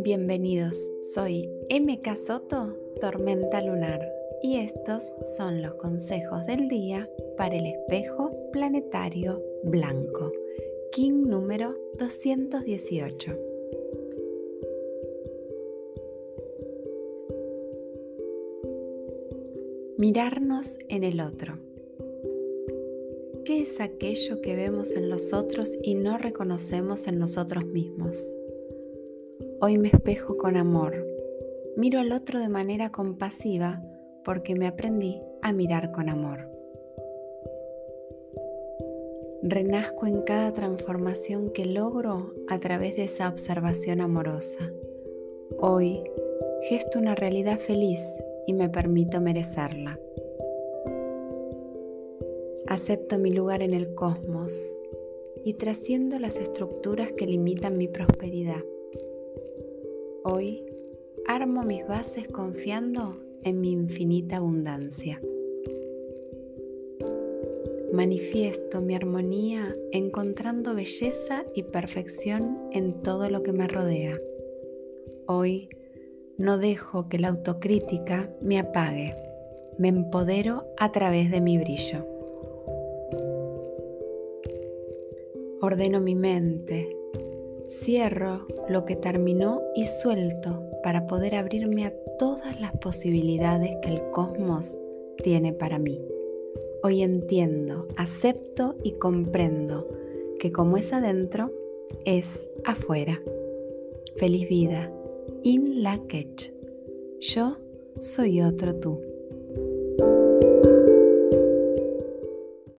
Bienvenidos, soy MK Soto, Tormenta Lunar, y estos son los consejos del día para el espejo planetario blanco, King número 218. Mirarnos en el otro. ¿Qué es aquello que vemos en los otros y no reconocemos en nosotros mismos? Hoy me espejo con amor. Miro al otro de manera compasiva porque me aprendí a mirar con amor. Renazco en cada transformación que logro a través de esa observación amorosa. Hoy gesto una realidad feliz y me permito merecerla. Acepto mi lugar en el cosmos y trasciendo las estructuras que limitan mi prosperidad. Hoy armo mis bases confiando en mi infinita abundancia. Manifiesto mi armonía encontrando belleza y perfección en todo lo que me rodea. Hoy no dejo que la autocrítica me apague. Me empodero a través de mi brillo. Ordeno mi mente. Cierro lo que terminó y suelto para poder abrirme a todas las posibilidades que el cosmos tiene para mí. Hoy entiendo, acepto y comprendo que como es adentro, es afuera. Feliz vida. In Lakech. Yo soy otro tú.